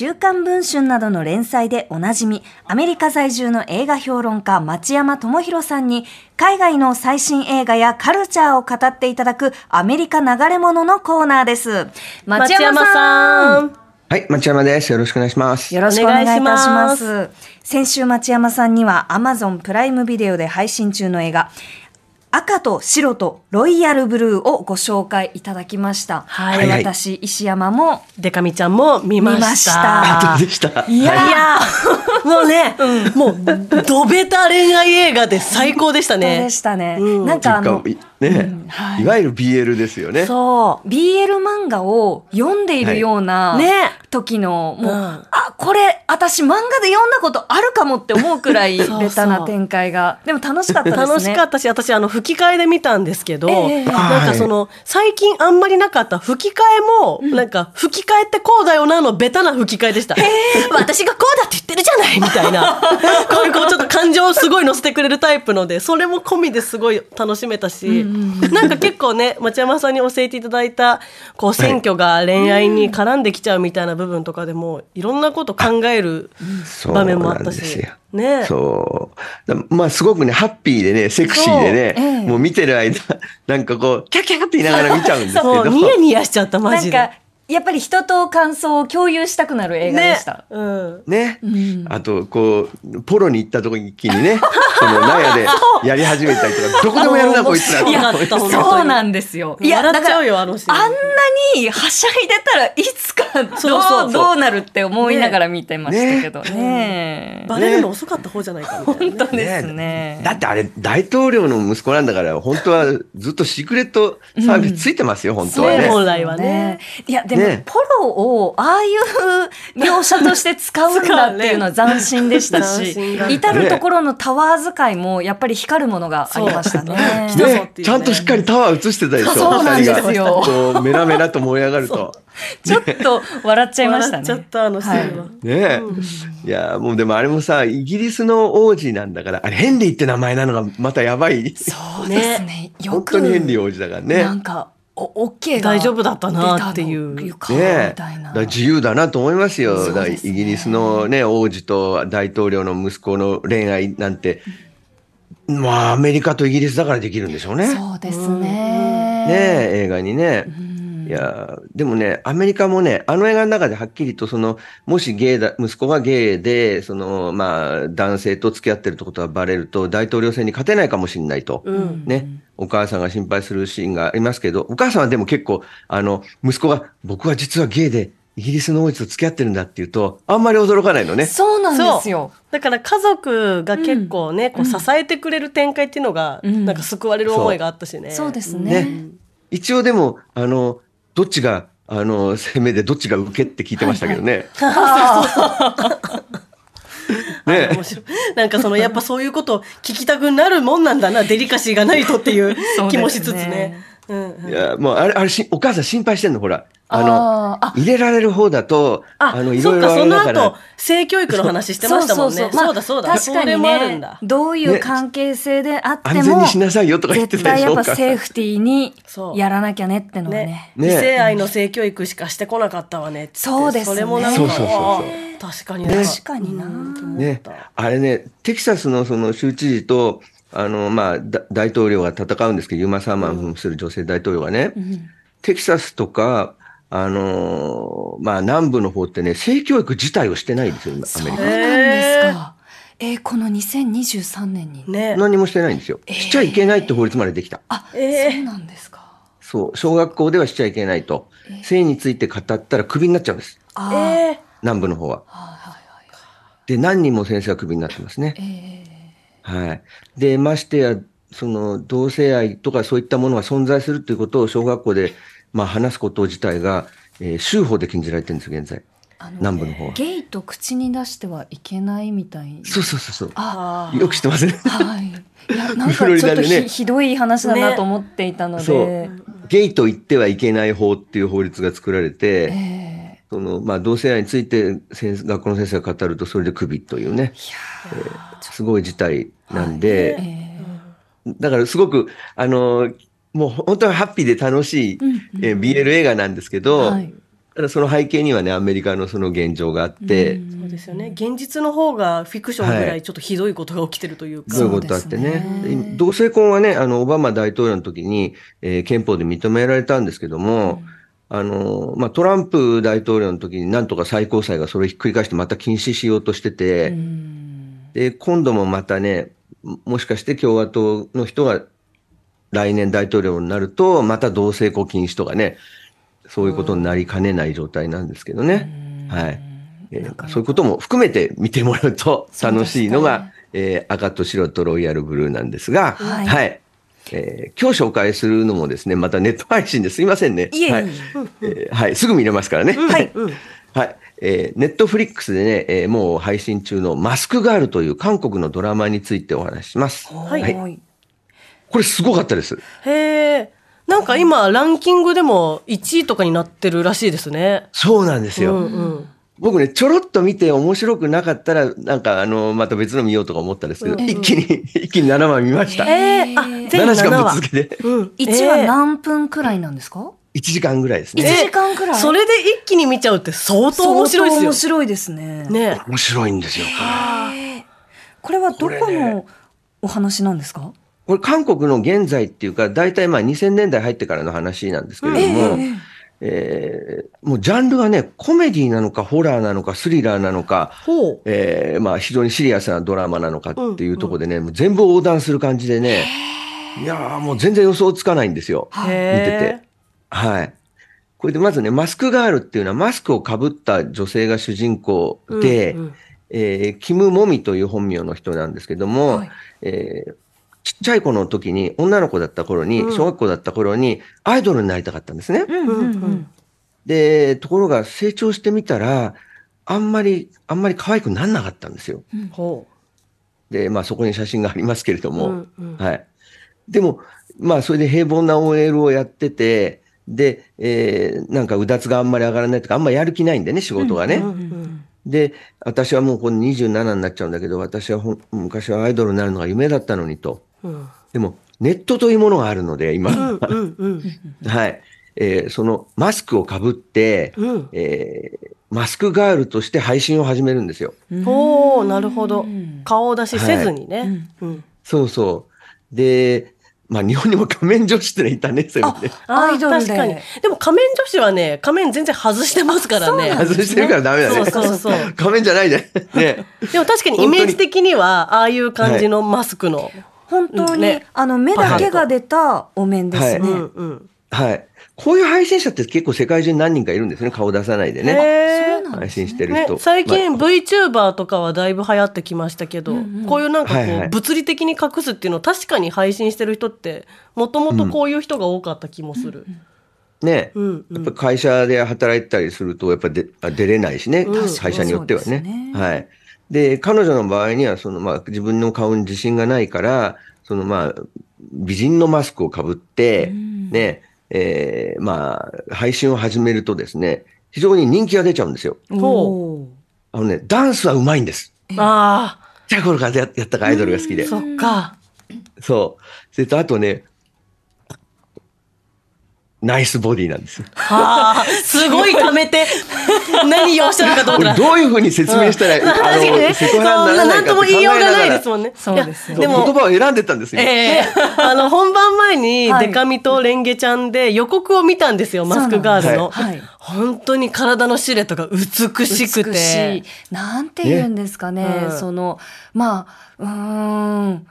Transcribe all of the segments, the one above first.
週刊文春などの連載でおなじみ、アメリカ在住の映画評論家町山智博さんに、海外の最新映画やカルチャーを語っていただくアメリカ流れ物のコーナーです。町山さん。はい、町山です。よろしくお願いします。よろしくお願いいたしま。す先週町山さんには Amazon プライムビデオで配信中の映画、赤と白とロイヤルブルーをご紹介いただきました。はいはい私、石山もデカミちゃんも見ました。見ました。いやいやーもうね、もう、ドベタ恋愛映画で最高でしたそうね。でしたね。うんなんかあの、いね、はいいわゆる BL ですよね。そ BL 漫画を読んでいるような、う。ね。時の、もう、うんあ、これ、私漫画で読んだことあるかもって思うくらい、ベタな展開が。でも楽しかったですね。楽しかったし、私、あの、吹き替えで見たんですけど、ええなんかその、最近あんまりなかった吹き替えも、なんか、吹き替えってこうだよなのベタな吹き替えでした。私がこうだって言ってるじゃないみたいな。こういうこう、ちょっと感情をすごい乗せてくれるタイプので、それも込みですごい楽しめたし、なんか結構ね、町山さんに教えていただいた、こう、選挙が恋愛に絡んできちゃうみたいな部分とかでも、いろんなこと考えるそう場面もあったしなんですよ。ね。そう。だまあ、すごくね、ハッピーでね、セクシーでね、ええもう見てる間、なんかこう、キャッキャッって言いながら見ちゃうんですけそう、ど。ニヤニヤしちゃった、マジで。なんか、やっぱり人と感想を共有したくなる映画でした。ね。うん。ね、あとこうポロに行った時にね その納屋でやり始めたりとかどこでもやるなこいつらそうなんですよ。いや、笑っちゃうよあのシーンあんなにはしゃいでたらいつかどうそうそうどうなるって思いながら見てましたけどね。バレるの遅かった方じゃないかみたいなね、本当ですね。だってあれ大統領の息子なんだから本当はずっとシークレットサービスついてますよ、本当はね。ね本来はね。いや、でも、ねポロをああいう描写として使うんだっていうのは斬新でしたし、斬新だった至るところのタワー使いもやっぱり光るものがありましたね。ねちゃんとしっかりタワー映してたでしょ。そうなんですよメラメラと燃え上がると。ちょっと笑っちゃいましたね。笑っちゃったあのシーンは。ねえ、いやもうでもあれもさイギリスの王子なんだからあれヘンリーって名前なのがまたやばい。そうですね。よ 本く、当にヘンリー王子だからね。なんか、お、オッケーが大丈夫だったなっていうねみたいな。だから自由だなと思いますよ。だからイギリスのね、王子と大統領の息子の恋愛なんて、まあアメリカとイギリスだからできるんでしょうね。そうですね。ね映画にね。いやでもねアメリカもねあの映画の中ではっきりとそのもしゲイだ息子がゲイでそのまあ男性と付き合ってるってことがバレると大統領選に勝てないかもしれないと、うん。ねお母さんが心配するシーンがありますけどお母さんはでも結構あの息子が僕は実はゲイでイギリスの王子と付き合ってるんだっていうとあんまり驚かないのね。そうなんですよ。だから家族が結構ね、こう支えてくれる展開っていうのが、うんなんか救われる思いがあったしね。そうですね。ね一応でもあのどっちがあの攻めでどっちが受けって聞いてましたけどね。ね。なんかそのやっぱそういうことを聞きたくなるもんなんだなデリカシーがないとっていう気もしつつね。うんうん。いやもうあれあれしお母さん心配してんのほら。あのあ。入れられる方だとああのいそっかそのろいろあれだから。後性教育の話してましたもんね。まあそうだそう。だ。確かにそれもあるんねだ。どういう関係性であっても、安全にしなさいよとか言って絶たでしょ。対やっぱセーフティーにそう。やらなきゃねってのはね。ね。ね。異性愛の性教育しかしてこなかったわねって。そうですね。それもなんかそうそうそうそう。あ確かにな。確かにな。ね、あれね、テキサスのその州知事と、あの、まあ、だ大統領が戦うんですけど、ユーマ・サーマン扮する女性大統領がね、テキサスとか、あのーまあ、南部の方ってね、性教育自体をしてないんですよ、今アメリカ。そうなんですか。えーこの2023年に。ね。何もしてないんですよ。しちゃいけないって法律までできた。あ、えーそうなんですか。そう、小学校ではしちゃいけないと。性について語ったらクビになっちゃうんです。あーえー南部の方は。はいはいで、何人も先生がクビになってますね。えはい。で、ましてや、その同性愛とかそういったものが存在するということを小学校で、まあ、話すこと自体が、えー州法で禁じられてるんですよ、現在。あの南部の方は。ゲイと口に出してはいけないみたい。そうそうそうそう。ああよく知ってますね。はい。いや、なんかちょっとダでねひひどい話だなと思っていたのそうで。。ゲイと言ってはいけない法っていう法律が作られて、ええその、まあ、同性愛について先生学校の先生が語ると、それでクビというね、いやーすごい事態なんで、えだからすごく、あの、もう本当はハッピーで楽しい、うんうん。えー BL 映画なんですけど、はい。ただその背景にはね、アメリカのその現状があって、そうですよね。現実の方がフィクションぐらいちょっとひどいことが起きてるというか。そういうことあってね。ね。で同性婚はね、あの、オバマ大統領の時に、えー憲法で認められたんですけども、あの、まあ、トランプ大統領の時になんとか最高裁がそれをひっくり返してまた禁止しようとしてて、で、今度もまたね、ももしかして共和党の人が来年大統領になると、また同性婚禁止とかね、そういうことになりかねない状態なんですけどね。はい。えーそういうことも含めて見てもらうと楽しいのが、えー赤と白とロイヤルブルーなんですが、はいえー今日紹介するのもですね、またネット配信ですいませんね。いえいえはい、えーはい、すぐ見れますからね。はい。はい。えーネットフリックスでね、えーもう配信中のマスクガールという韓国のドラマについてお話しします。はいはい。これすごかったです。へえ。なんか今、ランキングでも1位とかになってるらしいですね。そうなんですよ。うんうん。僕ね、ちょろっと見て面白くなかったら、なんかあの、また別の見ようとか思ったんですけど、一気に、一気に7話見ました。ええあ、全7時間ぶっ7話。続けて、うん。1話ええ何分くらいなんですか？1時間ぐらいです一ね。時間くらい？それで一気に見ちゃうって相当面白い相当面ですよ。白いですね。ね面白いんですよ、ここれはどこのお話なんですか？れ。これ韓国の現在っていうか、大体まあ2000年代入ってからの話なんですけれども、えええーもうジャンルがね、コメディなのか、ホラーなのか、スリラーなのか、ほう。えーまあ非常にシリアスなドラマなのかっていうところでね、もう全部横断する感じでね、いやーもう全然予想つかないんですよ。見てへて。はい。これでまずね、マスクガールっていうのはマスクをかぶった女性が主人公で、うんうんえーキム・モミという本名の人なんですけども、はいえーちっちゃい子の時に、女の子だった頃に、うん小学校だった頃に、アイドルになりたかったんですね。うんうんうんで、ところが成長してみたら、あんまり、あんまり可愛くなんなかったんですよ。うん。ほで、まあそこに写真がありますけれどう。も、うんうんはい。でも、まあそれで平凡な OL をやってて、で、えーなんかうだつがあんまり上がらないとか、あんまりやる気ないんでね、仕事がね。うんうんで、私はもうこの27になっちゃうんだけど、私は昔はアイドルになるのが夢だったのにと。うんでも、ネットというものがあるので、今。うんうんうん はい。えーそのマスクをかぶって、うんえーマスクガールとして配信を始めるんですよ。ほう、なるほど。顔出しせずにね。うんそうそう。で、まあ日本にも仮面女子ってのいたね、そういう意味で。アイドルで確かに。でも仮面女子はね、仮面全然外してますからね。外してるからダメだね。そうそうそう仮面じゃないね。ね。でも確かにイメージ的には、ああいう感じのマスクの。本当に、ねあの目だけが出たお面ですね。はいうんうん。はい。こういう配信者って結構世界中に何人かいるんですね。顔出さないでね。配信してる人。、ね最近まあ VTuber とかはだいぶ流行ってきましたけど、こういうなんかこう、はいはい物理的に隠すっていうのを確かに配信してる人ってもともとこういう人が多かった気もする。ね、うんやっぱ会社で働いてたりすると、やっぱであ出れないしね、うん会社によってはね。ねはい。で、彼女の場合には、その、まあ、自分の顔に自信がないから、その、まあ、美人のマスクをかぶって、ね、えーまあ、配信を始めるとですね、非常に人気が出ちゃうんですよ。ほあのね、ダンスは上手いんです。う。あちっちゃい頃からややったかアイドルが好きであ、。そっか。そう。それと、あとね、ナイスボディなんですよ。はあ、すごい貯めて、何をおっしゃるかと思ったら。これどういうふうに説明したら、あ 確かにね、の、セクハラにならなかってないんとも言いようがないです考もんね。そうですよも、言葉を選んでたんですよ。ええあの、本番前に、はいデカミとレンゲちゃんで予告を見たんですよ、マスクガールの。そうなんです本当に体のシルエットが美しく美てしい。なんて言うんですかね。ねうんその、まあ、うーん、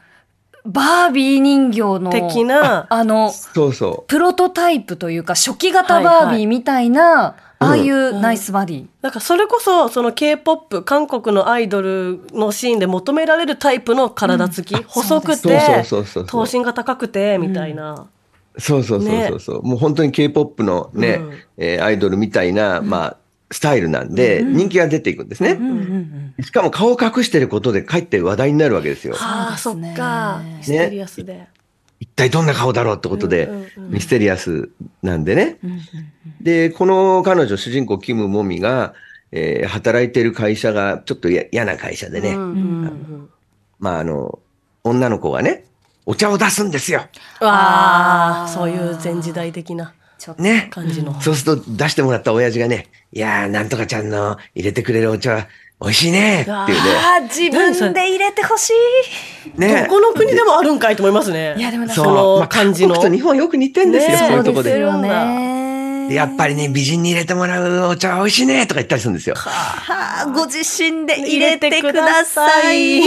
バービー人形の、的なあの、そうそプロトタイプというか、初期型はいはいバービーみたいな、うんああいうナイスバディ。なんかそれこそ、その K-POP、韓国のアイドルのシーンで求められるタイプの体つき、細くそうでてすそうそうそうそう、頭身が高くて、みたいな。う。そうそうそうそうそう。もう本当に K-POP のね、うんえーアイドルみたいな、まあ、スタイルなんで、人気が出ていくんですね。しかも顔を隠してることでかえって話題になるわけですよ。ああ、そっか。ミステリアスで。一体どんな顔だろうってことで、ミステリアスなんでね。で、この彼女、主人公キム・モミが、えー働いてる会社がちょっとや嫌な会社でね、まああの、女の子がね、お茶を出すんですよ。わあ、そういう前時代的な。ちょっとね。感じの。そうすると出してもらった親父がね、いやー、なんとかちゃんの入れてくれるお茶は美味しいねっていうね。あー自分で入れてほしい。ねどこの国でもあるんかいと思いますね。いやでもなんかそのまあ感じの。韓国と日本よく似てんですよ、ねそういうとこで。よねでやっぱりね、美人に入れてもらうお茶は美味しいねとか言ったりするんですよ。はあご自身で入れてください。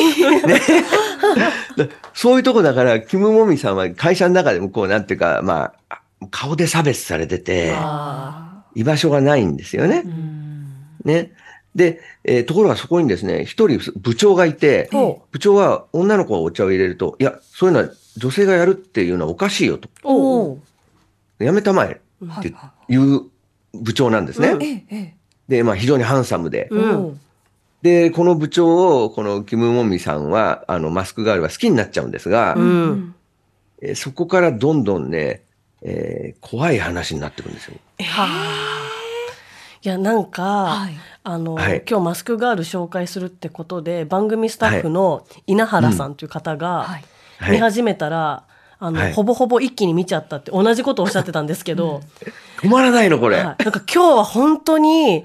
だ そういうとこだから、キム・モミさんは会社の中でもこう、なんていうか、まあ、顔で差別されてて、あ居場所がないんですよねね。で、えーところがそこにですね、一人部長がいてほ、部長は女の子がお茶を入れると、いや、そういうのは女性がやるっていうのはおかしいよと。やめたまえっていう部長なんですね。で、まあ非常にハンサムで。うん。で、この部長を、このキム・モミさんは、あの、マスクガールは好きになっちゃうんですが、うん。えーそこからどんどんね、えー怖い話になってくるんですよ。いや、なんか、はい。あの、はい。今日マスクガール紹介するってことで、番組スタッフの稲原さんという方が、はい。はい。見始めたら、あの、はい。ほぼほぼ一気に見ちゃったって同じことをおっしゃってたんですけど、止まらないの、これ。はい、なんか今日は本当に、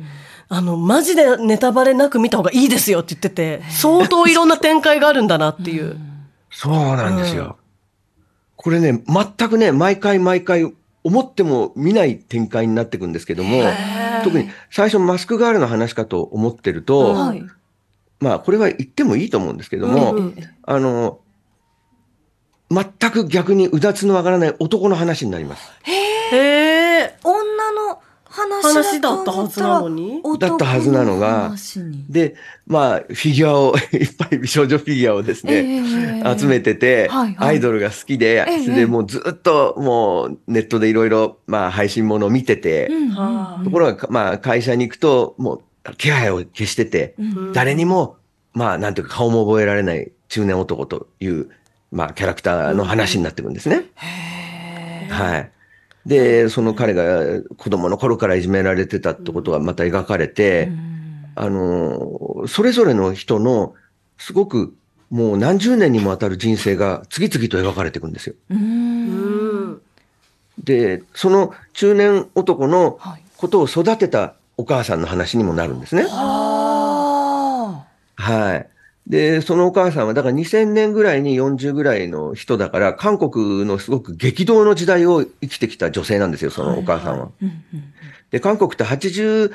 あの、マジでネタバレなく見た方がいいですよって言ってて、相当いろんな展開があるんだなっていう。そうなんですよ。うんこれね、全くね、毎回毎回思っても見ない展開になっていくんですけども、特に最初マスクガールの話かと思ってると、うんはい。まあこれは言ってもいいと思うんですけども、うんうんあの、全く逆にうだつのわからない男の話になります。へえ。女の話話だったはずなのに？だったはずなのがで、まあ、フィギュアを、いっぱい美少女フィギュアをですね、ええ集めてて、はいはい。アイドルが好きで、ええそれでもうずっともうネットでいろいろ、まあ配信ものを見てて、ところが、まあ会社に行くと、もう気配を消してて、うん。誰にも、まあなんていうか顔も覚えられない中年男という、まあキャラクターの話になってくるんですね。はい。で、その彼が子供の頃からいじめられてたってことがまた描かれて、あの、それぞれの人のすごくもう何十年にもわたる人生が次々と描かれていくんですよ。で、その中年男のはいことを育てたお母さんの話にもなるんですね。あはい。で、そのお母さんは、だから2000年ぐらいに40ぐらいの人だから、韓国のすごく激動の時代を生きてきた女性なんですよ、そのお母さんは。で、韓国って88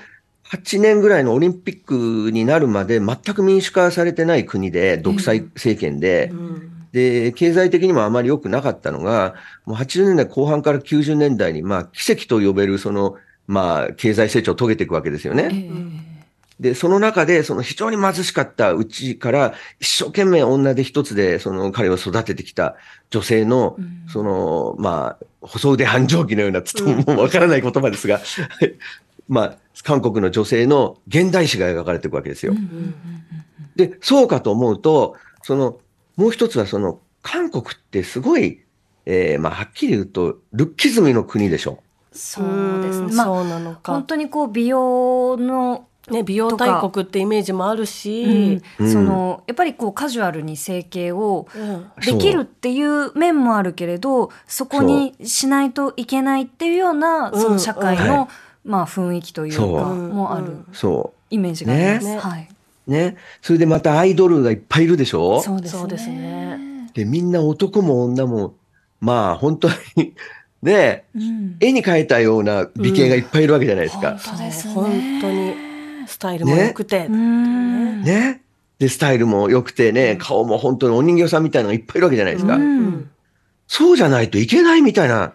年ぐらいのオリンピックになるまで全く民主化されてない国で、独裁政権で、うんで、経済的にもあまり良くなかったのが、もう80年代後半から90年代に、まあ、奇跡と呼べる、その、まあ、経済成長を遂げていくわけですよね。ええで、その中で、その非常に貧しかったうちから、一生懸命女で一つで、その彼を育ててきた女性の、うんその、まあ、細腕繁盛期のような、つともうわからない言葉ですが、まあ、韓国の女性の現代史が描かれていくわけですよ。で、そうかと思うと、その、もう一つはその、韓国ってすごい、えーまあ、はっきり言うと、ルッキズムの国でしょ。そうですねまあんそうなのか本。当にこう美容のね、美容大国ってイメージもあるし、うん。そのやっぱりこうカジュアルに整形をうん。できるっていう面もあるけれどそこにしないといけないっていうようなう。んその社会はのまあ雰囲気というかもあるそイメージがあります。ね。はい、う。ね。それでまたアイドルがいっぱいいるでしょ？そうですね。そうですね。で、みんな男も女も、まあ本当に、ね、うん。絵に描いたような美形がいっぱいいるわけじゃないですか。本当ですね。本当にスタイルも良くて、うん。ね。で、スタイルも良くてね、顔も本当にお人形さんみたいなのがいっぱいいるわけじゃないですか。うん。そうじゃないといけないみたいな、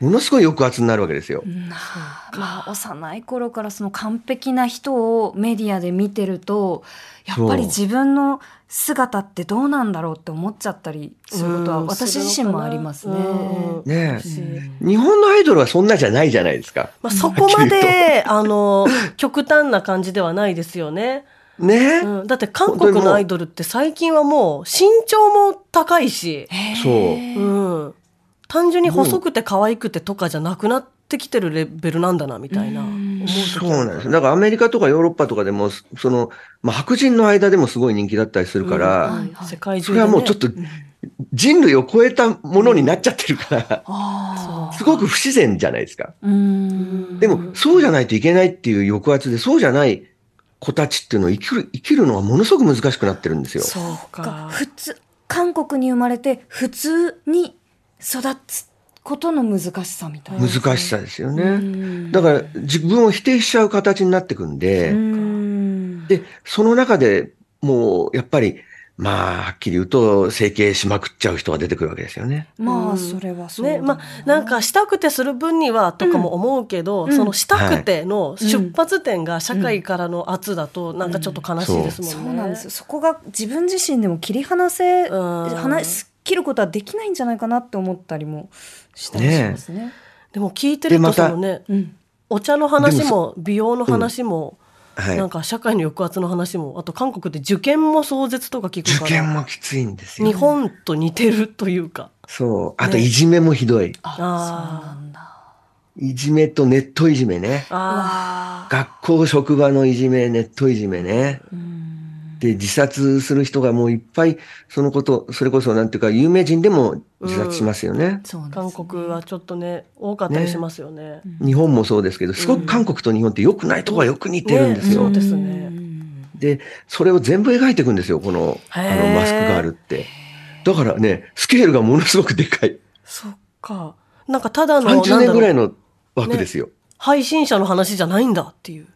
ものすごい抑圧になるわけですよ。まあ、まあ幼い頃からその完璧な人をメディアで見てるとやっぱり自分の姿ってどうなんだろうって思っちゃったりすることはうん私自身もありますね。うんね私日本のアイドルはそんなじゃないじゃないですか。まあ、そこまで、あの、極端な感じではないですよね。ね。うん、だって韓国のアイドルって最近はもう身長も高いし、そう。うん、単純に細くて可愛くてとかじゃなくなってきてるレベルなんだなみたいな思う時そうなんです。だからアメリカとかヨーロッパとかでも、その、まあ、白人の間でもすごい人気だったりするから、うん世界中それはもうちょっと人類を超えたものになっちゃってるから、あすごく不自然じゃないですか。でも、そうじゃないといけないっていう抑圧で、そうじゃない子たちっていうのを生きる、生きるのはものすごく難しくなってるんですよ。そうかか。普通、韓国に生まれて普通に育つことの難しさみたいな。難しさですようね。んだから、自分を否定しちゃう形になってくんで、うんで、その中でもう、やっぱり、まあ、はっきり言うと、整形しまくっちゃう人が出てくるわけですよね。まあ、うんそれはそうだね、まあ、なんかしたくてする分にはとかも思うけど、うんそのしたくての出発点が社会からの圧だとなんかちょっと悲しいですもんね。そうなんですよ。そこが自分自身でも切り離せ、うん離す切ることはできないんじゃないかなって思ったりもしたりしますね。でも聞いてるとそのね、うん。お茶の話でもも美容の話も、はい。なんか社会の抑圧の話もあと韓国で受験も壮絶とか聞く受から験もきついんですよ日。本と似てるというか。そう。あと、いじめもひどい。あ、あーそうなんだ。いじめとネットいじめね。あ学校、職場のいじめ、ネットいじめね。うん。で、自殺する人がもういっぱい、そのこと、それこそなんていうか、有名人でも自殺しますよね。うなんですね韓国はちょっとね多かったりしますよね。日本もそうですけど、すごく韓国と日本って良くないとこがよく似てるんですよ。ねそうですねうんで、それを全部描いていくんですよ、この、あの、マスクガールって。だからね、スケールがものすごくでかい。そっか。なんかただの30年ぐらいのの枠ですよ。配信者の話じゃないんだっていう。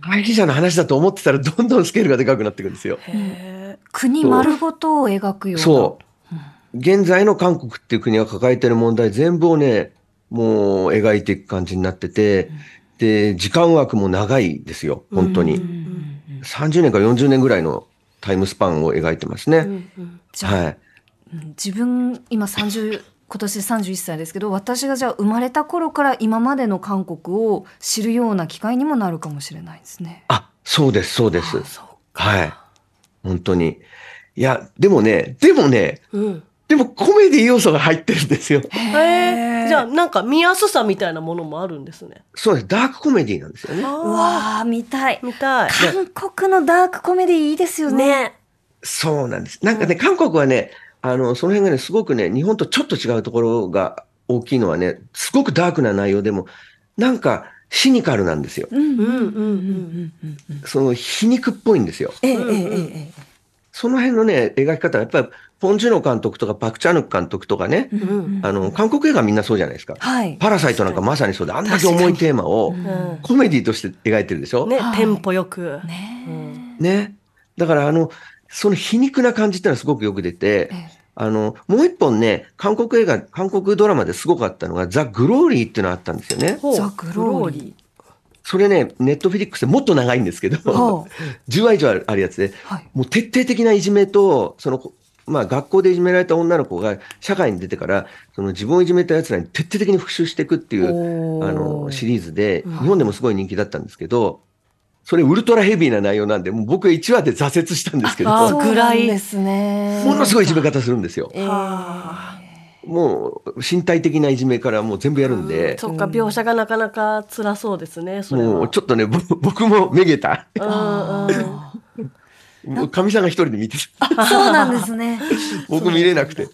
配信者の話だと思ってたら、どんどんスケールがでかくなっていくんですよ。へ国丸ごとを描くような。そう。現在の韓国っていう国が抱えてる問題全部をね、もう描いていく感じになってて、で、時間枠も長いですよ、本当に。30年か40年ぐらいのタイムスパンを描いてますね。うんうんじゃあ、はい。うん自分今30今年で31歳ですけど私がじゃあ生まれた頃から今までの韓国を知るような機会にもなるかもしれないですね。あ、そうです、そうです。はい。本当に。いや、でもね、でもね、うん。でもコメディ要素が入ってるんですよ。へえ。じゃあなんか見やすさみたいなものもあるんですね。そうです。ダークコメディなんですよね。うあわー見たいあ。見たい。韓国のダークコメディいいですよね。ね。そうなんです。なんかね、韓国はね、あの、その辺がね、すごくね、日本とちょっと違うところが大きいのはね、すごくダークな内容でも、なんか、シニカルなんですよ。その皮肉っぽいんですよ。えええ、その辺のね、描き方はやっぱり、ポン・ジュノ監督とかパク・チャヌク監督とかね、うんうん、あの、韓国映画みんなそうじゃないですか。はい、パラサイトなんかまさにそうで、あんだけ重いテーマをコメディとして描いてるでしょ？ね、テンポよく。ね。ね。だからあの、その皮肉な感じってのはすごくよく出てえ、え。あの、もう一本ね、韓国映画、韓国ドラマですごかったのが、ザ・グローリーっていうのがあったんですよね。ザグローリそれね、ネットフィリックスでもっと長いんですけど、は10 話以上あるあるやつで、はい。もう徹底的ないじめと、その、まあ学校でいじめられた女の子が社会に出てから、その自分をいじめた奴らに徹底的に復讐していくっていう、あの、シリーズで、日本でもすごい人気だったんですけど、それウルトラヘビーな内容なんで、もう僕1話で挫折したんですけど、あぐらいですね。ものすごいいじめ方するんですよ。もう身体的ないじめからもう全部やるんで、そっか描写がなかなか辛そうですね。もうちょっとね、ぼ 僕もめげた。うんうんあもう かみさんが一人で見てそうなんですね。僕見れなくて。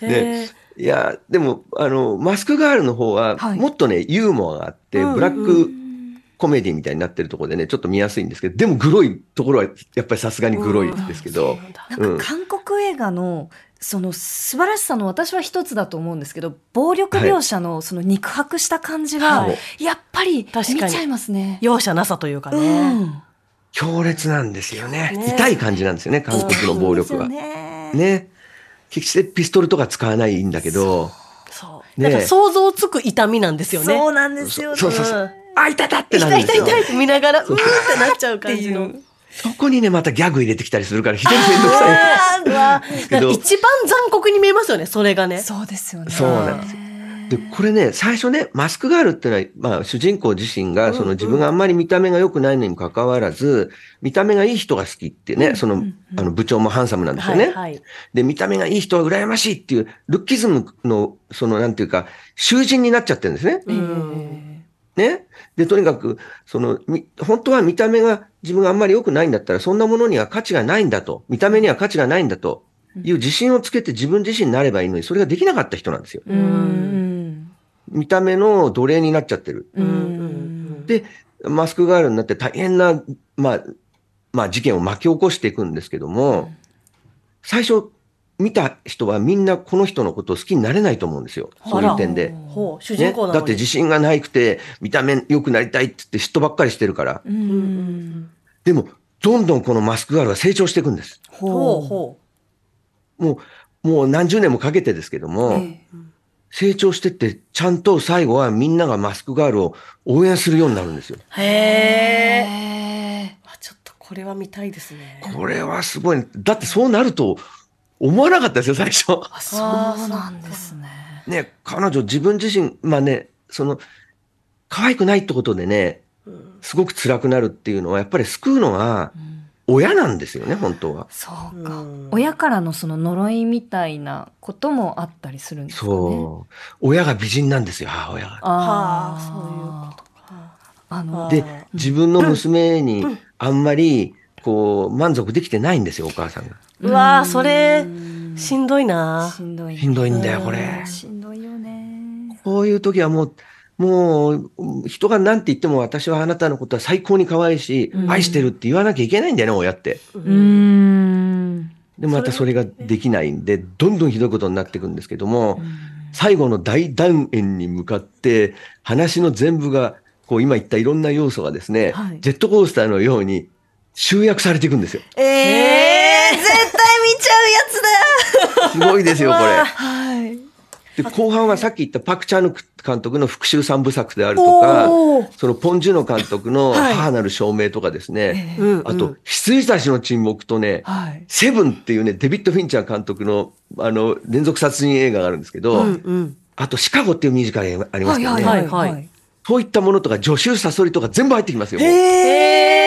へね、いや、でも、あの、マスクガールの方はは、いもっとね、ユーモアがあって、うんブラックコメディみたいになってるところでね、ちょっと見やすいんですけど、でもグロいところは、やっぱりさすがにグロいですけど、なんか韓国映画のその素晴らしさの私は一つだと思うんですけど暴力描写のその肉薄した感じがはいやっぱり見確かにちゃいますね。容赦なさというかうね。ん強烈なんですよね。ね痛い感じなんですよね、韓国の暴力は。ねね。決してピストルとか使わないんだけど、そう。ねなんか想像つく痛みなんですよね。そうなんですよね。そうそうそううん。あ、いたたってなるん痛いですよ。痛い痛いって見ながら、うーんってなっちゃう感じの。そこにね、またギャグ入れてきたりするから、非常にめんどくさい。あーうわけど一番残酷に見えますよね、それがね。そうですよね。そうなんですよで、これね、最初ね、マスクガールってのは、まあ、主人公自身が、その自分があんまり見た目が良くないのに関わらず、見た目がいい人が好きってね、その、あの、部長もハンサムなんですよね。はいはい。で、見た目がいい人は羨ましいっていう、ルッキズムの、その、なんていうか、囚人になっちゃってるんですね。うんね。で、とにかく、その、み本当は見た目が自分があんまり良くないんだったら、そんなものには価値がないんだと。見た目には価値がないんだと。いう自信をつけて自分自身になればいいのに、それができなかった人なんですよ。うん。見た目の奴隷になっちゃってる。で、マスクガールになって大変な、まあ、まあ事件を巻き起こしていくんですけども、最初見た人はみんなこの人のことを好きになれないと思うんですよ。そういう点で。ほう、主人ね、公なのに。だって自信がないくて、見た目良くなりたいって言って嫉妬ばっかりしてるから。でも、どんどんこのマスクガールが成長していくんです。ほうほもう、もう何十年もかけてですけども、ええ成長してって、ちゃんと最後はみんながマスクガールを応援するようになるんですよ。う。へえ。ちょっとこれは見たいですね。これはすごい。だってそうなると思わなかったですよ、最初。あそうなんですね。ね、彼女自分自身、まあね、その、可愛くないってことでね、すごく辛くなるっていうのは、やっぱり救うのは親なんですよね、本当は。そうかうん。親からのその呪いみたいなこともあったりするんですかね。そう。親が美人なんですよ、母親が。ああ、はあそういうことか。あのあ、でー、自分の娘にあんまり、こう、満足できてないんですよ、お母さんが。うわーそれうんしんどいなし。んどい。しんどいんだよ、これ。しんどいよね。こういう時はもう、もう、人が何て言っても私はあなたのことは最高に可愛いし、うん愛してるって言わなきゃいけないんだよね、親って。うーん。でもまたそれができないんで、どんどんひどいことになっていくんですけども、最後の大断円に向かって、話の全部が、こう今言ったいろんな要素がですね、はいジェットコースターのように集約されていくんですよ。ええー、絶対見ちゃうやつだ。すごいですよ、これ。はい。で、後半はさっき言ったパク・チャヌク監督の復讐三部作であるとか、そのポン・ジュノ監督のはい母なる証明とかですね、ええうんあと、羊たちの沈黙とね、はい。セブンっていうね、デビッド・フィンチャー監督の、あの、連続殺人映画があるんですけど、うんうん。あと、シカゴっていうミュージカルありますけどね、はいはいそういったものとか、助手サソリとか全部入ってきますよ。へえ。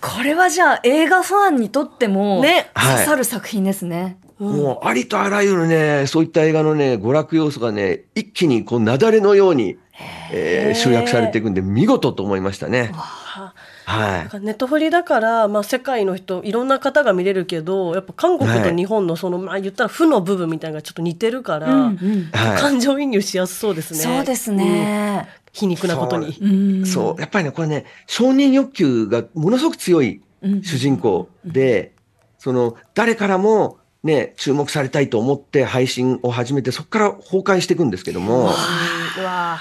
これはじゃあ映画ファンにとってもね刺さる作品ですね。もうありとあらゆるね、そういった映画のね、娯楽要素がね、一気にこう、雪崩のように、えー集約されていくんで、見事と思いましたね。ははい。ネットフリだから、まあ、世界の人いろんな方が見れるけどやっぱ韓国はいと日本のその、まあ言ったら負の部分みたいなのがちょっと似てるから、うんうんはい。感情移入しやすそうですね。そうですね。うん皮肉なことに。うんそう、やっぱりね、これね、承認欲求がものすごく強いうん主人公で、その、誰からもね、注目されたいと思って配信を始めて、そこから崩壊していくんですけども、うわ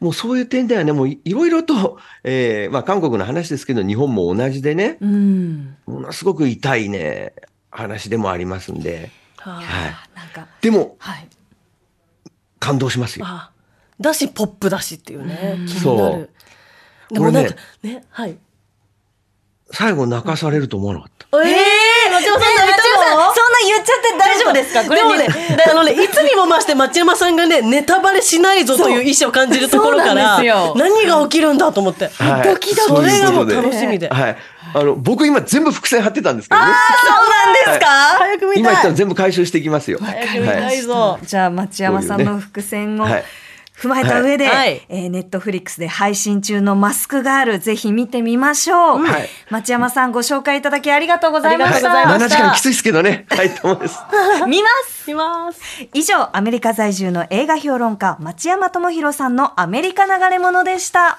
もうそういう点ではね、もういいろいろと、えーまあ韓国の話ですけど、日本も同じでね、うん。ものすごく痛いね、話でもありますんで、はあはい。なんか、でも、はい。感動しますよ。あだしポップだしっていうねうん気になる。でもこれねなんかねはい。最後泣かされると思わなかった。ええ松山さん泣いたの？言っちゃって大丈夫ですか？これでもね、あのね、いつにも増して町山さんがね、ネタバレしないぞという意思を感じるところから、何が起きるんだと思って。はいドキドキ。それがもう楽しみで。はい。あの、僕今全部伏線張ってたんですけどね。そうなんですか、早く見今言ったたい。の全部回収していきますよ。早く見たいぞ。じゃあ町山さんの伏線をはい踏まえた上で、はい。えーネットフリックスで配信中のマスクガールぜひ見てみましょう、はい。町山さんご紹介いただきありがとうございました、ありがとうございま7時間きついですけどね。はい、と思います。見ます。見ます。以上アメリカ在住の映画評論家町山智博さんのアメリカ流れ物でした